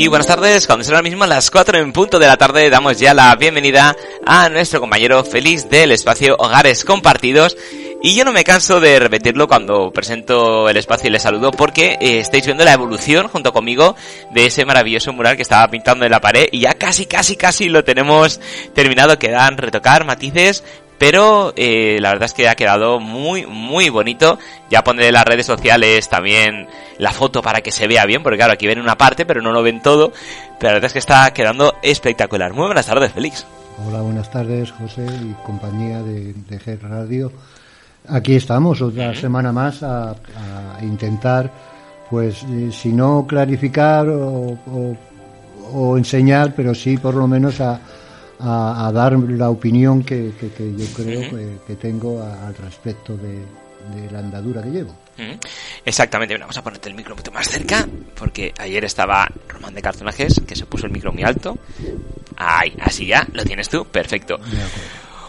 Muy buenas tardes, cuando son ahora mismo las 4 en punto de la tarde damos ya la bienvenida a nuestro compañero feliz del espacio Hogares Compartidos y yo no me canso de repetirlo cuando presento el espacio y les saludo porque eh, estáis viendo la evolución junto conmigo de ese maravilloso mural que estaba pintando en la pared y ya casi, casi, casi lo tenemos terminado. Quedan retocar matices, pero eh, la verdad es que ha quedado muy, muy bonito. Ya pondré en las redes sociales también la foto para que se vea bien, porque claro, aquí ven una parte, pero no lo ven todo. Pero la verdad es que está quedando espectacular. Muy buenas tardes, Félix. Hola, buenas tardes, José y compañía de, de G Radio. Aquí estamos otra semana más a, a intentar, pues, eh, si no clarificar o, o, o, enseñar, pero sí por lo menos a, a dar la opinión que, que, que yo creo que, que tengo al respecto de, de, la andadura que llevo. Exactamente, vamos a ponerte el micro un poquito más cerca, porque ayer estaba Román de Cartonajes, que se puso el micro muy alto. Ay, así ya, lo tienes tú, perfecto.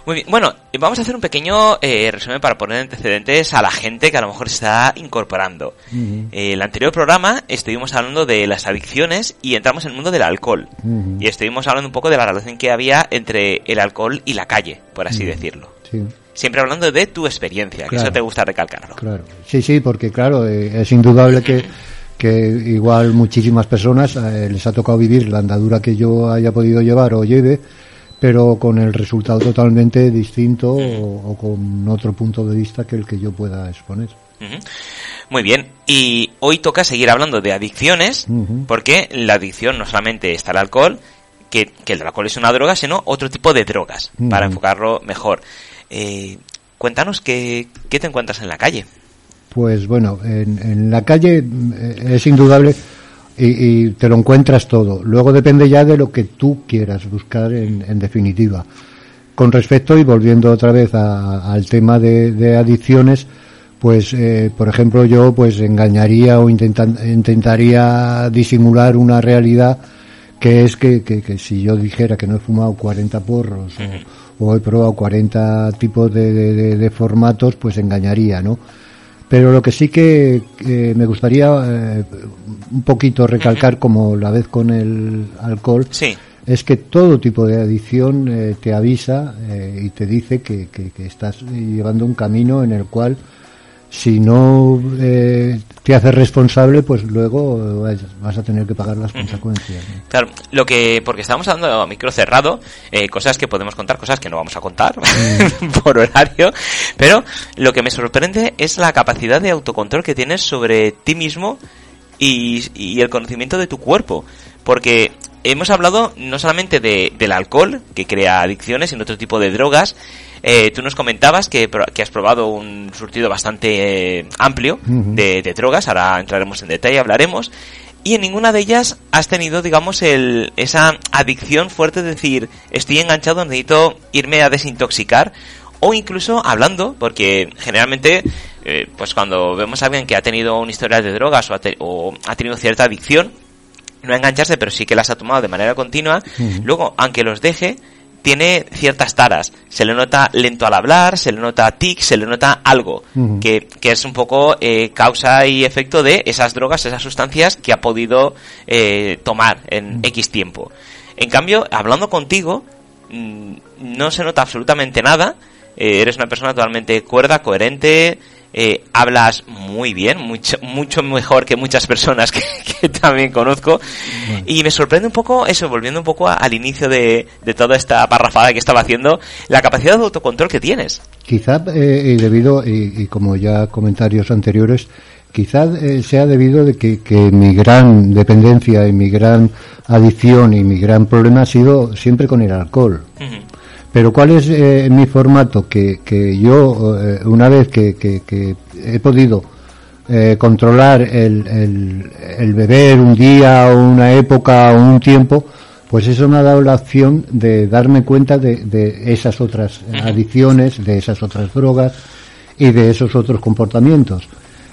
Muy bien, bueno, vamos a hacer un pequeño eh, resumen para poner antecedentes a la gente que a lo mejor se está incorporando. Uh -huh. eh, el anterior programa estuvimos hablando de las adicciones y entramos en el mundo del alcohol. Uh -huh. Y estuvimos hablando un poco de la relación que había entre el alcohol y la calle, por así uh -huh. decirlo. Sí. Siempre hablando de tu experiencia, que claro. eso te gusta recalcarlo. Claro, sí, sí, porque claro, eh, es indudable que que igual muchísimas personas eh, les ha tocado vivir la andadura que yo haya podido llevar o lleve, pero con el resultado totalmente distinto o, o, con otro punto de vista que el que yo pueda exponer. Muy bien, y hoy toca seguir hablando de adicciones, uh -huh. porque la adicción no solamente está el alcohol, que, que, el alcohol es una droga, sino otro tipo de drogas, uh -huh. para enfocarlo mejor. Eh, cuéntanos qué, qué te encuentras en la calle. Pues bueno, en, en la calle eh, es indudable y, y, te lo encuentras todo. Luego depende ya de lo que tú quieras buscar en, en definitiva. Con respecto y volviendo otra vez a, al tema de, de adicciones, pues eh, por ejemplo yo pues engañaría o intentan, intentaría disimular una realidad que es que, que, que, si yo dijera que no he fumado 40 porros uh -huh. o, o, he probado 40 tipos de, de, de formatos, pues engañaría, ¿no? Pero lo que sí que eh, me gustaría eh, un poquito recalcar, uh -huh. como la vez con el alcohol, sí. es que todo tipo de adicción eh, te avisa eh, y te dice que, que, que, estás llevando un camino en el cual si no eh, te haces responsable, pues luego vas a tener que pagar las uh -huh. consecuencias. ¿no? Claro, lo que, porque estábamos hablando a micro cerrado, eh, cosas que podemos contar, cosas que no vamos a contar por horario, pero lo que me sorprende es la capacidad de autocontrol que tienes sobre ti mismo y, y el conocimiento de tu cuerpo, porque hemos hablado no solamente de, del alcohol, que crea adicciones, sino otro tipo de drogas, eh, tú nos comentabas que, que, has probado un surtido bastante eh, amplio uh -huh. de, de, drogas, ahora entraremos en detalle, hablaremos, y en ninguna de ellas has tenido, digamos, el, esa adicción fuerte de decir, estoy enganchado, necesito irme a desintoxicar, o incluso hablando, porque generalmente, eh, pues cuando vemos a alguien que ha tenido un historial de drogas o ha, te, o ha tenido cierta adicción, no engancharse, pero sí que las ha tomado de manera continua, uh -huh. luego, aunque los deje, tiene ciertas taras. Se le nota lento al hablar, se le nota tic, se le nota algo, uh -huh. que, que, es un poco eh, causa y efecto de esas drogas, esas sustancias que ha podido eh, tomar en uh -huh. X tiempo. En cambio, hablando contigo, mmm, no se nota absolutamente nada, eh, eres una persona totalmente cuerda, coherente, eh, hablas muy bien, mucho, mucho mejor que muchas personas que, que también conozco. Bueno. Y me sorprende un poco eso, volviendo un poco a, al inicio de, de, toda esta parrafada que estaba haciendo, la capacidad de autocontrol que tienes. Quizá, eh, debido, y, y, como ya comentarios anteriores, quizá eh, sea debido de que, que, mi gran dependencia y mi gran adicción y mi gran problema ha sido siempre con el alcohol. Uh -huh. Pero ¿cuál es eh, mi formato? Que, que yo, eh, una vez que, que, que he podido eh, controlar el, el, el, beber un día o una época o un tiempo, pues eso me ha dado la opción de darme cuenta de, de esas otras adicciones, de esas otras drogas y de esos otros comportamientos.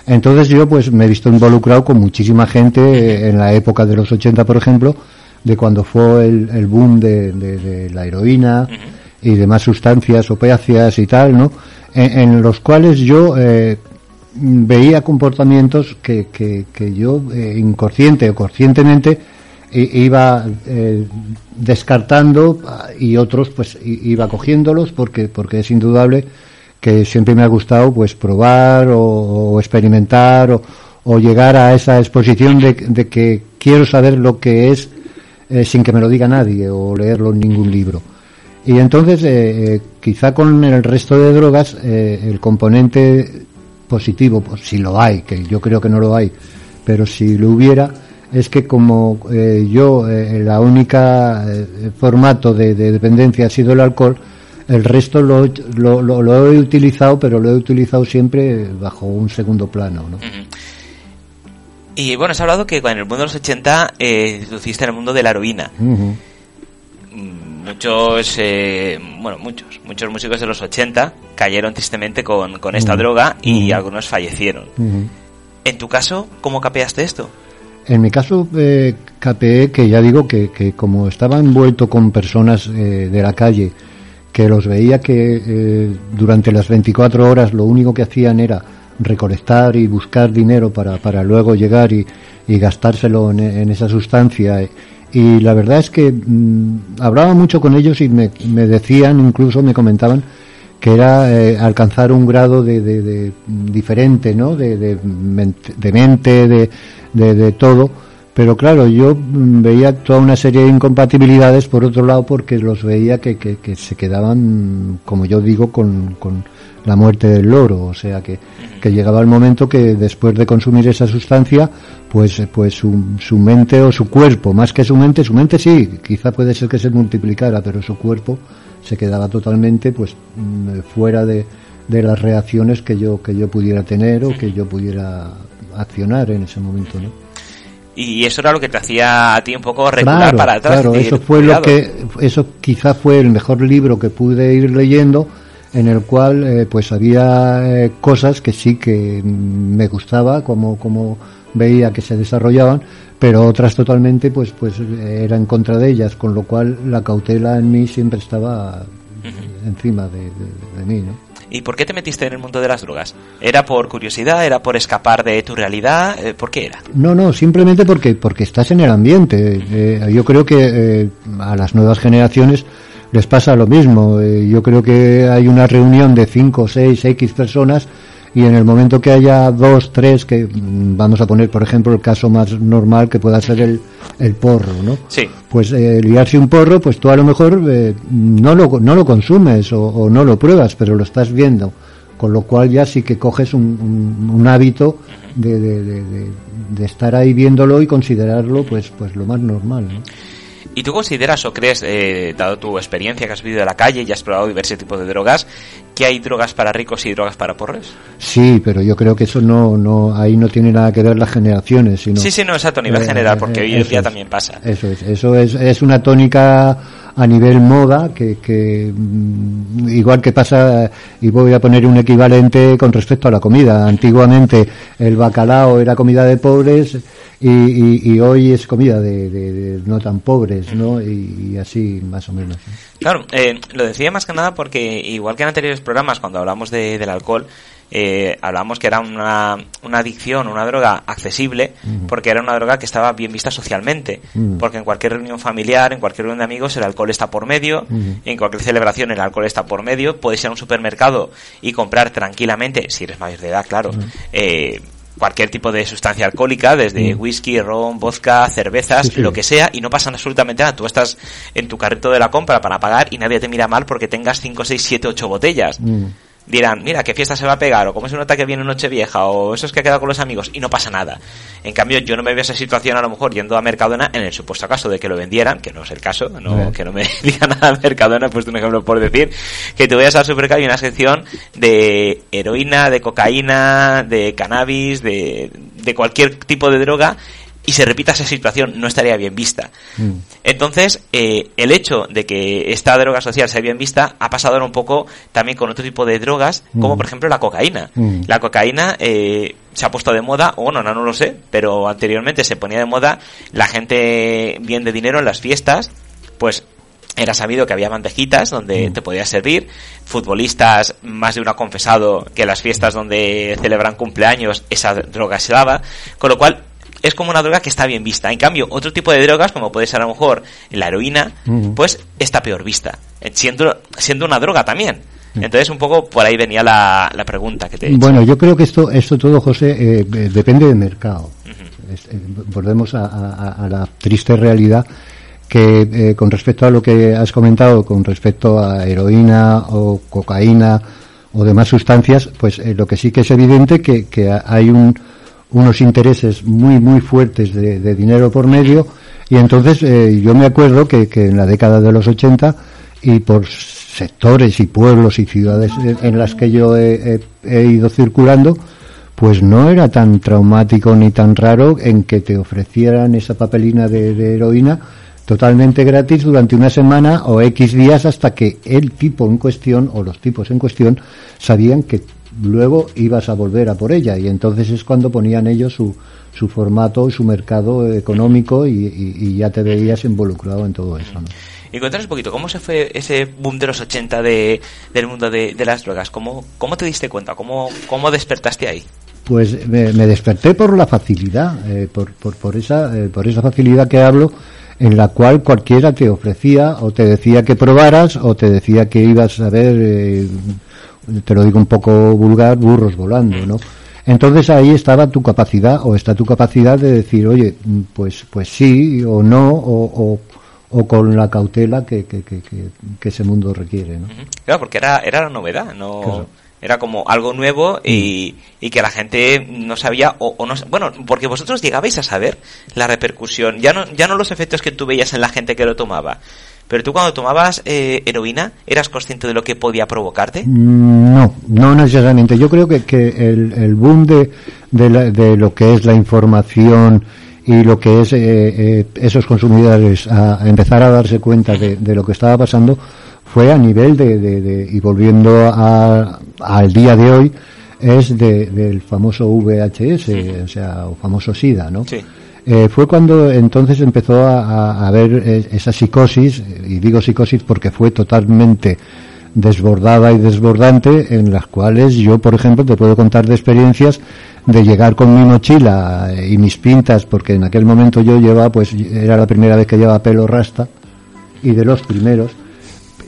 Entonces yo pues me he visto involucrado con muchísima gente en la época de los 80, por ejemplo, de cuando fue el, el boom de, de, de, la heroína, y demás sustancias opiáceas y tal, ¿no? En, en los cuales yo eh, veía comportamientos que, que, que yo, eh, inconsciente o conscientemente, iba eh, descartando y otros pues iba cogiéndolos porque porque es indudable que siempre me ha gustado pues probar o, experimentar o, llegar a esa exposición de, que quiero saber lo que es eh, sin que me lo diga nadie o leerlo en ningún libro y entonces eh, quizá con el resto de drogas el componente positivo pues si lo hay que yo creo que no lo hay pero si lo hubiera es que como eh, yo eh, la única eh, formato de, dependencia ha sido el alcohol, el resto lo, lo, lo, he utilizado, pero lo he utilizado siempre bajo un segundo plano. ¿no? Y bueno, has hablado que en el mundo de los 80 eh, luciste en el mundo de la heroína. Muchos, bueno, muchos, muchos músicos de los 80 cayeron tristemente con, con esta droga y algunos fallecieron. En tu caso, ¿cómo capeaste esto? En mi caso, eh, capeé que ya digo que, que, como estaba envuelto con personas eh, de la calle, que los veía que eh, durante las 24 horas lo único que hacían era recolectar y buscar dinero para, para luego llegar y, y gastárselo en, esa sustancia. Y la verdad es que mm, hablaba mucho con ellos y me, me decían, incluso me comentaban, que era eh, alcanzar un grado de, de, diferente, ¿no? De, de, de mente, de, de, todo. Pero claro, yo mm, veía toda una serie de incompatibilidades por otro lado porque los veía que, que, que se quedaban, como yo digo, con, con, la muerte del loro. O sea que, que llegaba el momento que después de consumir esa sustancia, pues, pues su, su mente o su cuerpo, más que su mente, su mente sí, quizá puede ser que se multiplicara, pero su cuerpo se quedaba totalmente pues mm, fuera de, de las reacciones que yo que yo pudiera tener o que yo pudiera accionar en ese momento, ¿no? Y eso era lo que te hacía a ti un poco regular para atrás. Claro, eso fue lo que, eso quizá fue el mejor libro que pude ir leyendo, en el cual eh, pues había eh, cosas que sí que me gustaba, como, como veía que se desarrollaban, pero otras totalmente pues pues era en contra de ellas, con lo cual la cautela en mí siempre estaba encima de, mí, ¿no? ¿Y por qué te metiste en el mundo de las drogas? ¿Era por curiosidad? ¿Era por escapar de tu realidad? Eh, ¿Por qué era? No, no, simplemente porque, porque estás en el ambiente. Eh, yo creo que eh, a las nuevas generaciones les pasa lo mismo. yo creo que hay una reunión de 5, 6, X personas y en el momento que haya dos, tres, que mm, vamos a poner, por ejemplo, el caso más normal que pueda ser el, el porro, ¿no? Sí. Pues eh, liarse un porro, pues tú a lo mejor eh, no, lo, no lo consumes o, no lo pruebas, pero lo estás viendo. Con lo cual ya sí que coges un, un, hábito de, de, de, de, estar ahí viéndolo y considerarlo pues, pues lo más normal, ¿no? ¿Y tú consideras o crees, eh, dado tu experiencia que has vivido de la calle y has probado diversos tipos de drogas, que hay drogas para ricos y drogas para pobres? Sí, pero yo creo que eso no, no, ahí no tiene nada que ver las generaciones, sino. Sí, sí, no, exacto, a nivel eh, general, porque hoy en día también pasa. Eso es, eso es, es una tónica a nivel moda que, que mm, igual que pasa y voy a poner un equivalente con respecto a la comida antiguamente el bacalao era comida de pobres y, y, hoy es comida de, no tan pobres, ¿no? Y, así más o menos. Claro, eh, lo decía más que nada porque igual que en anteriores programas cuando hablamos de, del alcohol, eh, hablábamos que era una, una adicción, una droga accesible, porque era una droga que estaba bien vista socialmente, porque en cualquier reunión familiar, en cualquier reunión de amigos, el alcohol está por medio, en cualquier celebración el alcohol está por medio, puedes ir a un supermercado y comprar tranquilamente, si eres mayor de edad, claro, eh, cualquier tipo de sustancia alcohólica, desde mm. whisky, ron, vodka, cervezas, lo que sea, y no pasan absolutamente nada. Tú estás en tu carrito de la compra para pagar y nadie te mira mal porque tengas 5, 6, 7, 8 botellas. Mm dirán, mira, qué fiesta se va a pegar, o cómo es un nota que viene noche vieja, o eso es que ha quedado con los amigos, y no pasa nada. En cambio, yo no me veo esa situación a lo mejor yendo a Mercadona en el supuesto caso de que lo vendieran, que no es el caso, no, que no me diga nada Mercadona, he puesto un ejemplo por decir, que te vayas al supermercado y una sección de heroína, de cocaína, de cannabis, de, de cualquier tipo de droga, y se repita esa situación, no estaría bien vista. Mm. Entonces, eh, el hecho de que esta droga social sea bien vista ha pasado ahora un poco también con otro tipo de drogas, como mm. por ejemplo la cocaína. Mm. La cocaína eh, se ha puesto de moda, o bueno, no, no lo sé, pero anteriormente se ponía de moda la gente bien de dinero en las fiestas, pues era sabido que había bandejitas donde te podías servir, futbolistas, más de uno ha confesado que en las fiestas donde celebran cumpleaños esa droga se daba, con lo cual es como una droga que está bien vista. En cambio, otro tipo de drogas, como puede ser a lo mejor la heroína, pues está peor vista, eh, siendo, siendo una droga también. Entonces, un poco por ahí venía la, la pregunta que te he hecho. Bueno, yo creo que esto, esto todo, José, eh, eh, depende del mercado. volvemos a, la triste realidad que con respecto a lo que has comentado, con respecto a heroína o cocaína o demás sustancias, pues lo que sí que es evidente que, que hay un, unos intereses muy, muy fuertes de, dinero por medio. Y entonces eh, yo me acuerdo que, que, en la década de los 80 y por sectores y pueblos y ciudades en las que yo he, ido circulando, pues no era tan traumático ni tan raro en que te ofrecieran esa papelina de, heroína totalmente gratis durante una semana o X días hasta que el tipo en cuestión o los tipos en cuestión sabían que luego ibas a volver a por ella y entonces es cuando ponían ellos su, su formato, su mercado económico y, ya te veías involucrado en todo eso. ¿no? Y cuéntanos un poquito, ¿cómo se fue ese boom de los 80 de, del mundo de, las drogas? ¿Cómo, ¿Cómo te diste cuenta? ¿Cómo, cómo despertaste ahí? Pues me, desperté por la facilidad, eh, por, por, por, esa, eh, por esa facilidad que hablo, en la cual cualquiera te ofrecía o te decía que probaras o te decía que ibas a ver eh, te lo digo un poco vulgar, burros volando, ¿no? Entonces ahí estaba tu capacidad o está tu capacidad de decir, oye, pues pues sí o no o, o, con la cautela que, que, que, que, ese mundo requiere, ¿no? Claro, porque era, era la novedad, no... Era como algo nuevo y, y, que la gente no sabía o, o, no bueno porque vosotros llegabais a saber la repercusión ya no ya no los efectos que tú veías en la gente que lo tomaba pero tú cuando tomabas eh, heroína, ¿eras consciente de lo que podía provocarte? Mm, no, no necesariamente. Yo creo que, que el, el boom de, de, lo que es la información y lo que es eh, eh, esos consumidores a, empezar a darse cuenta de, lo que estaba pasando fue a nivel de, de y volviendo a, al día de hoy, es del famoso VHS, o sea, o famoso SIDA, ¿no? Sí. Eh, fue cuando entonces empezó a, haber eh, esa psicosis, y digo psicosis porque fue totalmente desbordada y desbordante, en las cuales yo, por ejemplo, te puedo contar de experiencias de llegar con mi mochila y mis pintas, porque en aquel momento yo llevaba, pues era la primera vez que llevaba pelo rasta, y de los primeros,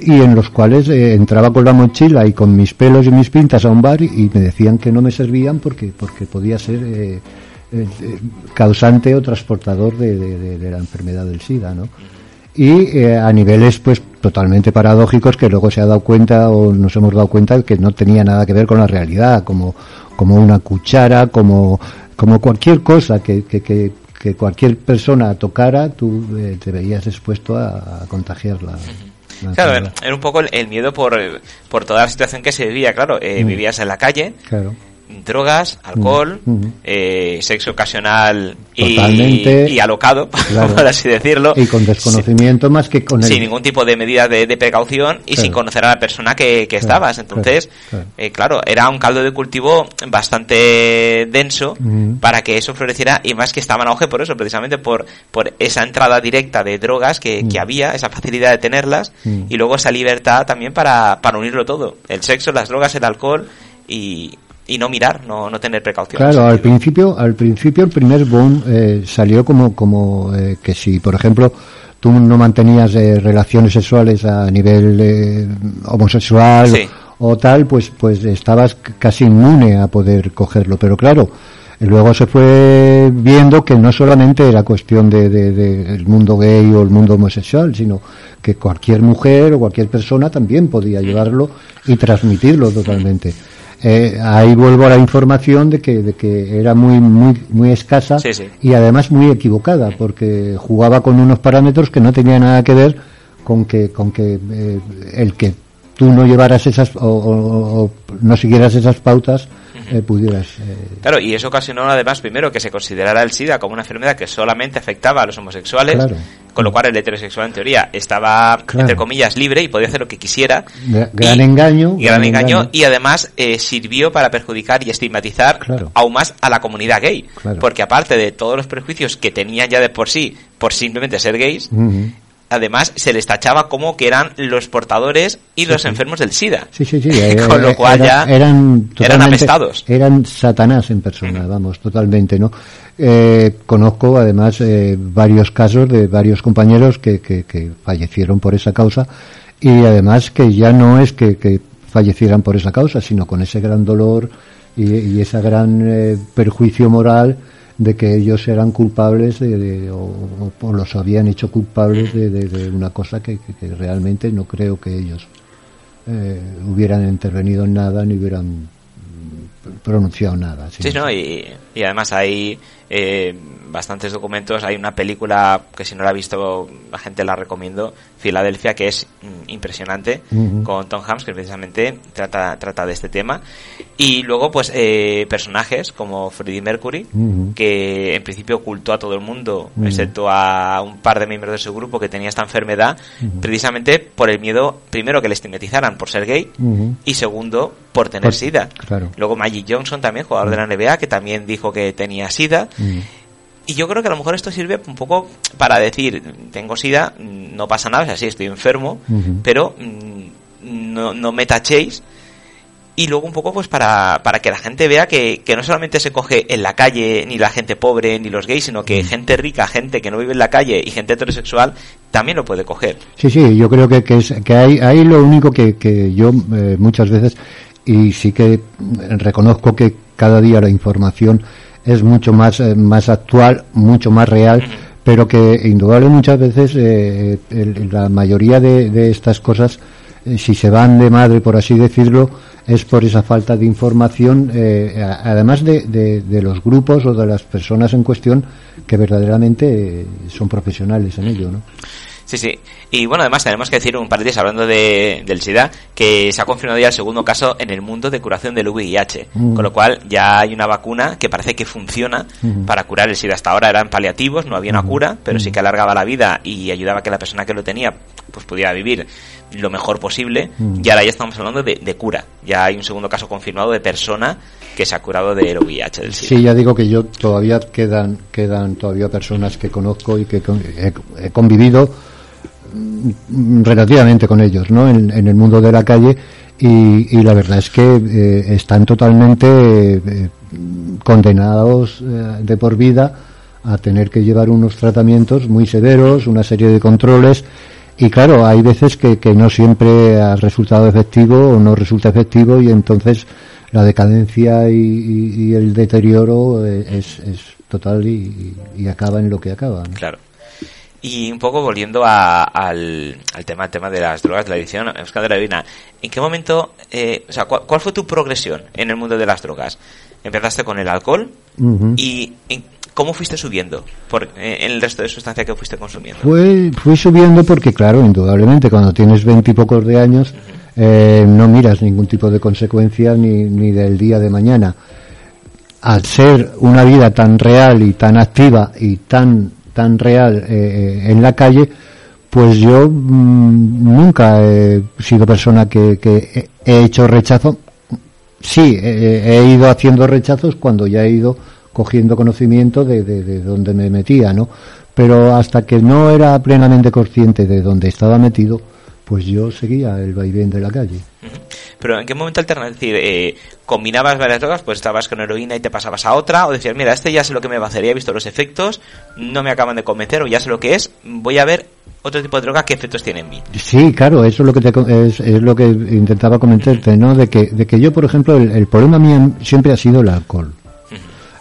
y en los cuales eh, entraba con la mochila y con mis pelos y mis pintas a un bar y, me decían que no me servían porque, porque podía ser eh, causante o transportador de, la enfermedad del SIDA, ¿no? Y eh, a niveles, pues, totalmente paradójicos que luego se ha dado cuenta o nos hemos dado cuenta que no tenía nada que ver con la realidad, como, como una cuchara, como, como cualquier cosa que, que, que, cualquier persona tocara, tú eh, te veías expuesto a, contagiarla. Claro, era un poco el, miedo por, por toda la situación que se vivía, claro, mm. vivías en la calle, claro drogas, alcohol, eh, sexo ocasional y, alocado, por así decirlo. Y con desconocimiento más que con Sin ningún tipo de medida de, precaución y sin conocer a la persona que, estabas. Entonces, eh, claro, era un caldo de cultivo bastante denso para que eso floreciera y más que estaba en auge por eso, precisamente por, por esa entrada directa de drogas que, que había, esa facilidad de tenerlas y luego esa libertad también para, para unirlo todo. El sexo, las drogas, el alcohol y, y no mirar, no, no tener precaución. Claro, al principio, al principio el primer boom eh, salió como, como eh, que si, por ejemplo, tú no mantenías eh, relaciones sexuales a nivel homosexual o, tal, pues, pues estabas casi inmune a poder cogerlo. Pero claro, luego se fue viendo que no solamente era cuestión de, de, mundo gay o el mundo homosexual, sino que cualquier mujer o cualquier persona también podía llevarlo y transmitirlo totalmente. Eh, ahí vuelvo a la información de que, de que era muy, muy, muy escasa y además muy equivocada, porque jugaba con unos parámetros que no tenían nada que ver con que, con que eh, el que tú no llevaras esas o, no siguieras esas pautas eh, pudieras. Eh, claro, y eso ocasionó además, primero, que se considerara el SIDA como una enfermedad que solamente afectaba a los homosexuales, con lo cual el heterosexual en teoría estaba, entre comillas, libre y podía hacer lo que quisiera. Gran engaño. Gran, engaño, y además eh, sirvió para perjudicar y estigmatizar aún más a la comunidad gay. Porque aparte de todos los prejuicios que tenían ya de por sí, por simplemente ser gays, además se les tachaba como que eran los portadores y los enfermos del SIDA. Sí, sí, sí. Con lo cual ya eran, eran apestados. Eran Satanás en persona, vamos, totalmente, ¿no? Eh, conozco además eh, varios casos de varios compañeros que, que, que, fallecieron por esa causa y además que ya no es que, que fallecieran por esa causa, sino con ese gran dolor y, y ese gran eh, perjuicio moral de que ellos eran culpables de, de o, los habían hecho culpables de, de, una cosa que, que, realmente no creo que ellos eh, hubieran intervenido en nada ni hubieran pronunciado nada. Sí, no, y, y además hay eh, bastantes documentos. Hay una película que si no la ha visto la gente la recomiendo, Filadelfia, que es mm, impresionante, uh -huh. con Tom Hanks, que precisamente trata, trata de este tema. Y luego, pues, eh, personajes como Freddie Mercury, uh -huh. que en principio ocultó a todo el mundo, uh -huh. excepto a un par de miembros de su grupo que tenía esta enfermedad, precisamente por el miedo, primero, que le estigmatizaran por ser gay, y segundo, por tener por, SIDA. Claro. Luego Magic Johnson también, jugador de la NBA, que también dijo que tenía SIDA. Y yo creo que a lo mejor esto sirve un poco para decir, tengo sida, no pasa nada, o sea, sí, estoy enfermo, uh -huh. pero mm, no, no, me tachéis. Y luego un poco pues para, para que la gente vea que, que, no solamente se coge en la calle ni la gente pobre ni los gays, sino que gente rica, gente que no vive en la calle y gente heterosexual también lo puede coger. Sí, sí, yo creo que, que, es, que hay, hay lo único que, que yo eh, muchas veces, y sí que reconozco que cada día la información es mucho más, eh, más actual, mucho más real, pero que indudable muchas veces eh, el, la mayoría de, de estas cosas, eh, si se van de madre, por así decirlo, es por esa falta de información, eh, además de, de, de, los grupos o de las personas en cuestión que verdaderamente son profesionales en ello, ¿no? Sí, sí. Y bueno, además tenemos que decir un paréntesis hablando de, del SIDA, que se ha confirmado ya el segundo caso en el mundo de curación del VIH, mm. con lo cual ya hay una vacuna que parece que funciona mm. para curar el SIDA. Hasta ahora eran paliativos, no había una cura, pero sí que alargaba la vida y ayudaba a que la persona que lo tenía pues pudiera vivir lo mejor posible. Y ahora ya estamos hablando de, de, cura. Ya hay un segundo caso confirmado de persona que se ha curado del VIH del SIDA. Sí, ya digo que yo todavía quedan quedan todavía personas que conozco y que he convivido relativamente con ellos, ¿no? En, el mundo de la calle y, la verdad es que eh, están totalmente eh, condenados eh, de por vida a tener que llevar unos tratamientos muy severos, una serie de controles y claro, hay veces que, que no siempre ha resultado efectivo o no resulta efectivo y entonces la decadencia y, el deterioro es, total y, y, acaba en lo que acaba. Claro. Y un poco volviendo a, al, al, tema, al tema de las drogas, de la adicción, Euskal de la Heroína, ¿en qué momento, eh, o sea, ¿cuál, cuál, fue tu progresión en el mundo de las drogas? Empezaste con el alcohol uh -huh. y ¿cómo fuiste subiendo por, eh, en el resto de sustancia que fuiste consumiendo? Fui, fui subiendo porque, claro, indudablemente, cuando tienes veintipocos de años, uh -huh. eh, no miras ningún tipo de consecuencia ni, ni del día de mañana. Al ser una vida tan real y tan activa y tan tan real eh, en la calle, pues yo mmm, nunca he sido persona que, que he hecho rechazo. Sí, he, ido haciendo rechazos cuando ya he ido cogiendo conocimiento de, de, de donde me metía, ¿no? Pero hasta que no era plenamente consciente de dónde estaba metido, pues yo seguía el vaivén de la calle. Pero ¿en qué momento alternas? Es decir, eh, combinabas varias drogas, pues estabas con heroína y te pasabas a otra, o decías, mira, este ya sé lo que me va a hacer, ya he visto los efectos, no me acaban de convencer, o ya sé lo que es, voy a ver otro tipo de droga qué efectos tiene en mí. Sí, claro, eso es lo que te, es, es lo que intentaba comentarte, ¿no? De que, de que yo, por ejemplo, el, el problema mío siempre ha sido el alcohol.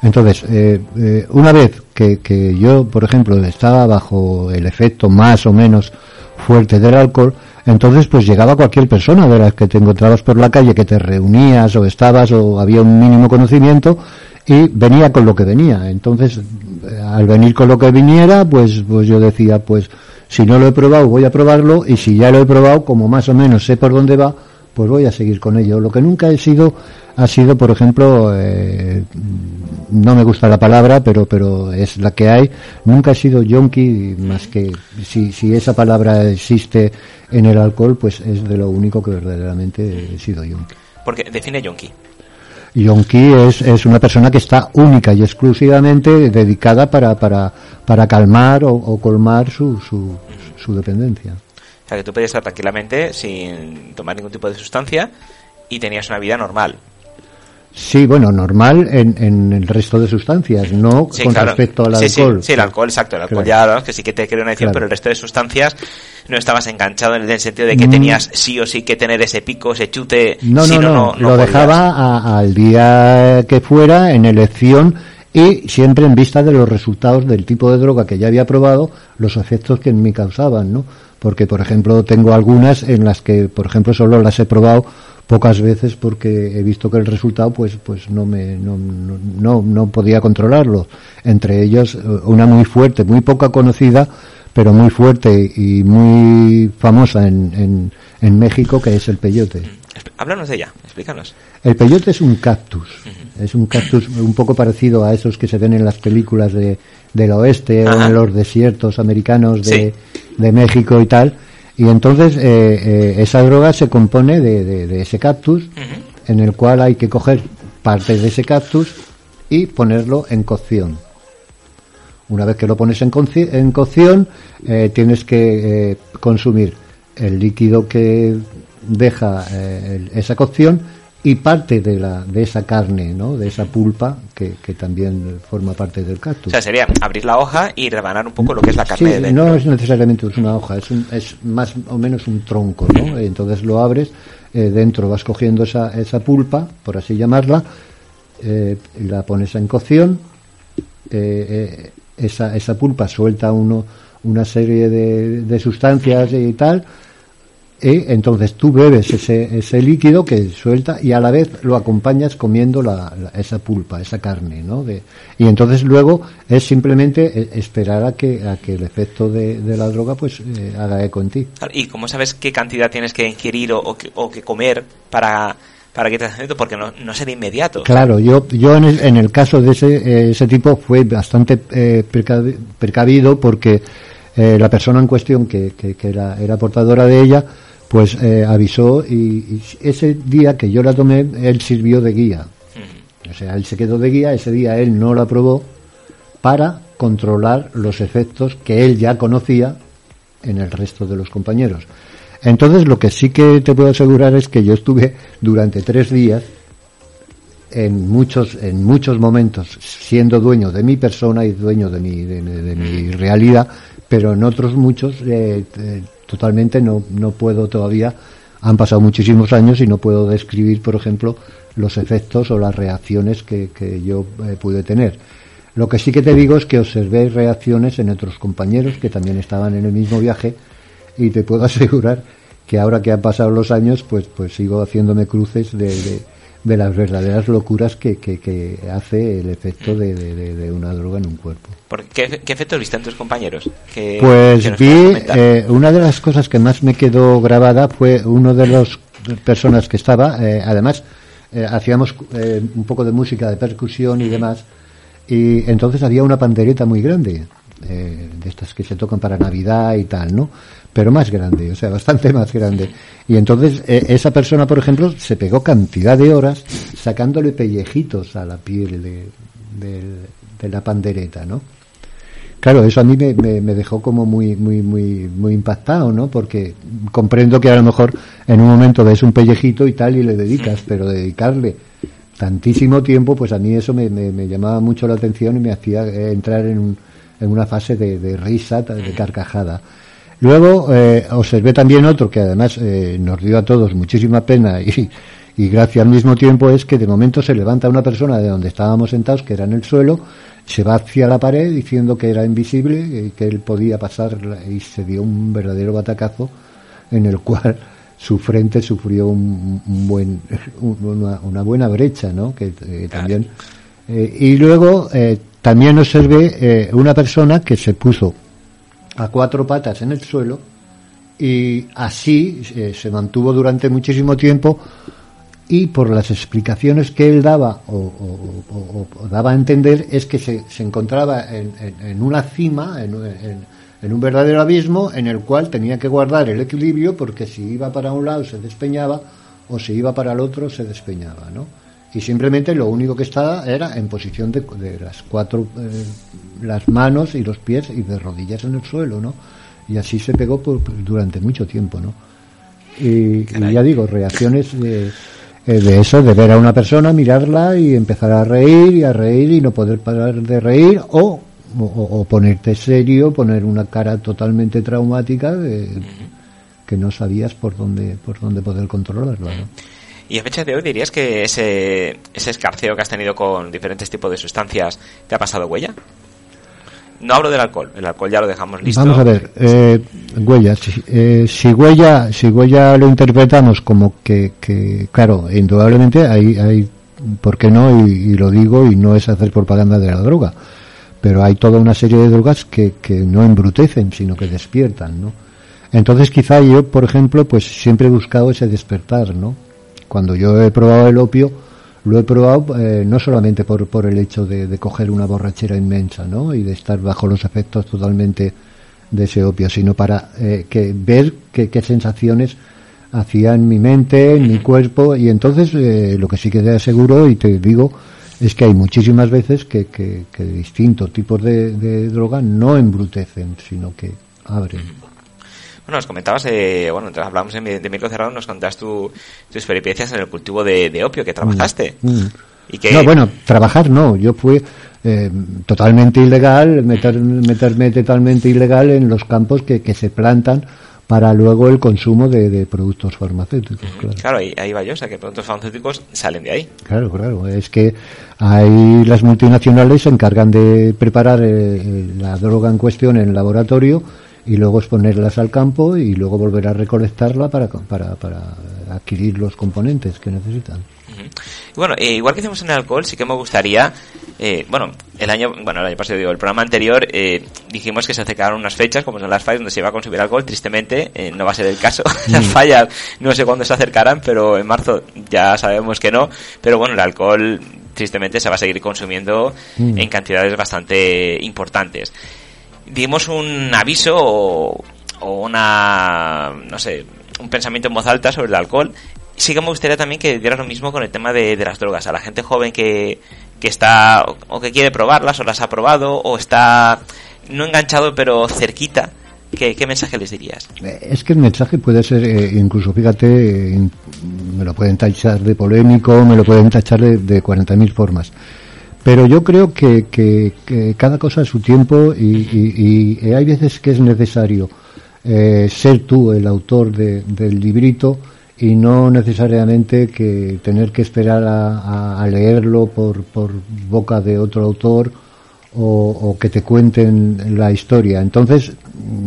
Entonces, eh, eh, una vez que, que yo, por ejemplo, estaba bajo el efecto más o menos fuerte del alcohol, entonces pues llegaba cualquier persona de las que te encontrabas por la calle, que te reunías o estabas o había un mínimo conocimiento y venía con lo que venía. Entonces, al venir con lo que viniera, pues, pues yo decía, pues si no lo he probado voy a probarlo y si ya lo he probado, como más o menos sé por dónde va, pues voy a seguir con ello. Lo que nunca he sido ha sido, por ejemplo, eh, no me gusta la palabra, pero pero es la que hay. Nunca he sido yonki, más que si, si esa palabra existe en el alcohol, pues es de lo único que verdaderamente he sido yonki. Porque define yonki. Yonki es, es una persona que está única y exclusivamente dedicada para, para, para calmar o, o colmar su, su, su dependencia. O sea, que tú podías estar tranquilamente sin tomar ningún tipo de sustancia y tenías una vida normal. Sí, bueno, normal en, en el resto de sustancias, no con respecto al alcohol. Sí, el alcohol, exacto. El alcohol ya, que sí que te creo una adicción, pero el resto de sustancias no estabas enganchado en el sentido de que mm. tenías sí o sí que tener ese pico, ese chute. No, no, no, lo dejaba al día que fuera en elección y siempre en vista de los resultados del tipo de droga que ya había probado, los efectos que en mí causaban, ¿no? Porque, por ejemplo, tengo algunas en las que, por ejemplo, solo las he probado pocas veces porque he visto que el resultado pues pues no me no, no, no podía controlarlo. Entre ellos eh, una muy fuerte muy poca conocida pero muy fuerte y muy famosa en, en, en México que es el peyote. Háblanos de ella explícanos. El peyote es un cactus. Es un cactus un poco parecido a esos que se ven en las películas de, del oeste o en los desiertos americanos de, de México y tal. Y entonces eh, eh, esa droga se compone de, ese cactus, en el cual hay que coger partes de ese cactus y ponerlo en cocción. Una vez que lo pones en, en cocción, eh, tienes que consumir el líquido que deja esa cocción y parte de, la, de esa carne, ¿no? de esa pulpa que, que, también forma parte del cactus. O sea, sería abrir la hoja y rebanar un poco lo que es la carne de dentro. No es necesariamente una hoja, es, es más o menos un tronco. ¿no? Entonces lo abres, eh, dentro vas cogiendo esa, esa pulpa, por así llamarla, eh, la pones en cocción, eh, esa, esa pulpa suelta uno, una serie de, de sustancias y tal y entonces tú bebes ese, ese líquido que suelta y a la vez lo acompañas comiendo la, esa pulpa, esa carne, ¿no? De, y entonces luego es simplemente eh, esperar a que, a que el efecto de, de la droga pues eh, haga eco en ti. ¿Y cómo sabes qué cantidad tienes que ingerir o, o, que, comer para, para que te efecto? Porque no, no de inmediato. Claro, yo, yo en, el, en el caso de ese, eh, ese tipo fue bastante precavido porque la persona en cuestión que, que, que era, era portadora de ella pues eh, avisó y, ese día que yo la tomé, él sirvió de guía. O sea, él se quedó de guía, ese día él no la probó para controlar los efectos que él ya conocía en el resto de los compañeros. Entonces, lo que sí que te puedo asegurar es que yo estuve durante tres días en muchos en muchos momentos siendo dueño de mi persona y dueño de mi de, mi realidad pero en otros muchos eh, eh, totalmente no, no puedo todavía, han pasado muchísimos años y no puedo describir, por ejemplo, los efectos o las reacciones que, que yo eh, pude tener. Lo que sí que te digo es que observé reacciones en otros compañeros que también estaban en el mismo viaje y te puedo asegurar que ahora que han pasado los años, pues, pues sigo haciéndome cruces de de las verdaderas locuras que, que, hace el efecto de, de, una droga en un cuerpo. ¿Qué, qué efectos viste en tus compañeros? pues vi, eh, una de las cosas que más me quedó grabada fue uno de las personas que estaba, eh, además eh, hacíamos un poco de música de percusión y demás, y entonces había una pandereta muy grande, de estas que se tocan para Navidad y tal, ¿no? Pero más grande, o sea, bastante más grande. Y entonces e, esa persona, por ejemplo, se pegó cantidad de horas sacándole pellejitos a la piel de, de, la pandereta, ¿no? Claro, eso a mí me, me, dejó como muy, muy, muy, muy impactado, ¿no? Porque comprendo que a lo mejor en un momento ves un pellejito y tal y le dedicas, pero dedicarle tantísimo tiempo, pues a mí eso me, me, llamaba mucho la atención y me hacía entrar en, un, en una fase de, de risa, de carcajada. Luego eh, observé también otro que además eh, nos dio a todos muchísima pena y, y gracia al mismo tiempo es que de momento se levanta una persona de donde estábamos sentados, que era en el suelo, se va hacia la pared diciendo que era invisible y que él podía pasar y se dio un verdadero batacazo en el cual su frente sufrió un, buen una, buena brecha no que eh, también eh, y luego eh, también observé una persona que se puso a cuatro patas en el suelo y así eh, se mantuvo durante muchísimo tiempo y por las explicaciones que él daba o, daba a entender es que se, encontraba en, una cima, en, en, un verdadero abismo en el cual tenía que guardar el equilibrio porque si iba para un lado se despeñaba o si iba para el otro se despeñaba, ¿no? Y simplemente lo único que estaba era en posición de, las cuatro eh, las manos y los pies y de rodillas en el suelo no Y así se pegó por, durante mucho tiempo, ¿no? Y, ya digo, reacciones de, eh, de eso, de ver a una persona, mirarla y empezar a reír y a reír y no poder parar de reír o, o, ponerte serio, poner una cara totalmente traumática de, que no sabías por dónde, por dónde poder controlarla, ¿no? Y a fecha de hoy dirías que ese, ese escarceo que has tenido con diferentes tipos de sustancias te ha pasado huella? No hablo del alcohol, el alcohol ya lo dejamos listo. Vamos a ver, eh, huella, si, eh, si, huella, si huella lo interpretamos como que, que claro, indudablemente hay, hay, ¿por qué no? Y, lo digo y no es hacer propaganda de la droga, pero hay toda una serie de drogas que, que no embrutecen, sino que despiertan, ¿no? Entonces quizá yo, por ejemplo, pues siempre he buscado ese despertar, ¿no? Cuando yo he probado el opio, lo he probado eh, no solamente por, por el hecho de, coger una borrachera inmensa, ¿no? Y de estar bajo los efectos totalmente de ese opio, sino para eh, que ver qué, sensaciones hacía en mi mente, en mi cuerpo, y entonces eh, lo que sí que te aseguro y te digo es que hay muchísimas veces que, que, distintos tipos de, de droga no embrutecen, sino que abren. Bueno, nos comentabas, eh, bueno, entonces hablamos de, de micro cerrado, nos contabas tu, tus peripecias en el cultivo de, opio que trabajaste. Mm, mm. Y que... No, bueno, trabajar no, yo fui eh, totalmente ilegal, meter, meterme totalmente ilegal en los campos que, que se plantan para luego el consumo de, productos farmacéuticos. Claro, claro ahí, ahí, va yo, o sea que productos farmacéuticos salen de ahí. Claro, claro, es que ahí las multinacionales se encargan de preparar eh, la droga en cuestión en el laboratorio y luego exponerlas al campo y luego volver a recolectarla para, para, para adquirir los componentes que necesitan. Bueno, eh, igual que hicimos en el alcohol, sí que me gustaría, eh, bueno, el año, bueno, el año pasado, digo, el programa anterior, eh, dijimos que se acercaron unas fechas, como son las fallas, donde se iba a consumir alcohol, tristemente, no va a ser el caso, las mm. fallas no sé cuándo se acercarán, pero en marzo ya sabemos que no, pero bueno, el alcohol, tristemente, se va a seguir consumiendo mm. en cantidades bastante importantes dimos un aviso o, una, no sé, un pensamiento en voz alta sobre el alcohol. Sí que me gustaría también que dieras lo mismo con el tema de, las drogas. A la gente joven que, que está o que quiere probarlas o las ha probado o está no enganchado pero cerquita. ¿Qué, mensaje les dirías? Eh, es que el mensaje puede ser, eh, incluso fíjate, me lo pueden tachar de polémico, me lo pueden tachar de, de 40.000 formas. Pero yo creo que, que, cada cosa a su tiempo y, hay veces que es necesario eh, ser tú el autor del librito y no necesariamente que tener que esperar a, leerlo por, por, boca de otro autor o, que te cuenten la historia. Entonces,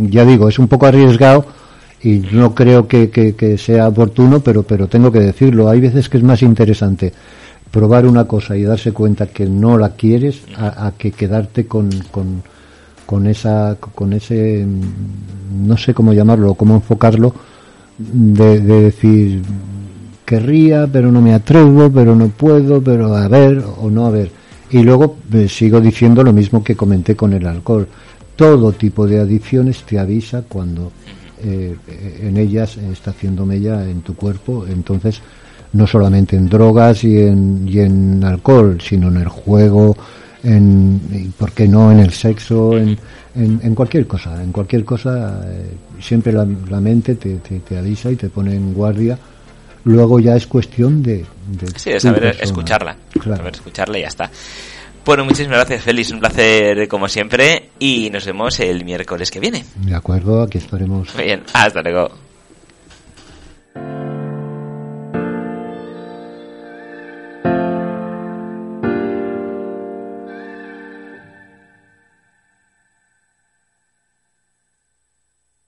ya digo, es un poco arriesgado y no creo que, que sea oportuno, pero, pero tengo que decirlo. Hay veces que es más interesante probar una cosa y darse cuenta que no la quieres a, que quedarte con, con, con, esa con ese no sé cómo llamarlo cómo enfocarlo de, decir querría pero no me atrevo pero no puedo pero a ver o no a ver. Y luego eh, sigo diciendo lo mismo que comenté con el alcohol. Todo tipo de adicciones te avisa cuando eh, en ellas está haciendo mella en tu cuerpo. Entonces no solamente en drogas y en, y en alcohol, sino en el juego, en, y por qué no, en el sexo, en, en, cualquier cosa. En cualquier cosa, eh, siempre la, mente te, te, avisa y te pone en guardia. Luego ya es cuestión de... sí, de saber escucharla. Saber escucharla y ya está. Bueno, muchísimas gracias, Félix. Un placer como siempre y nos vemos el miércoles que viene. De acuerdo, aquí estaremos. Bien, hasta luego.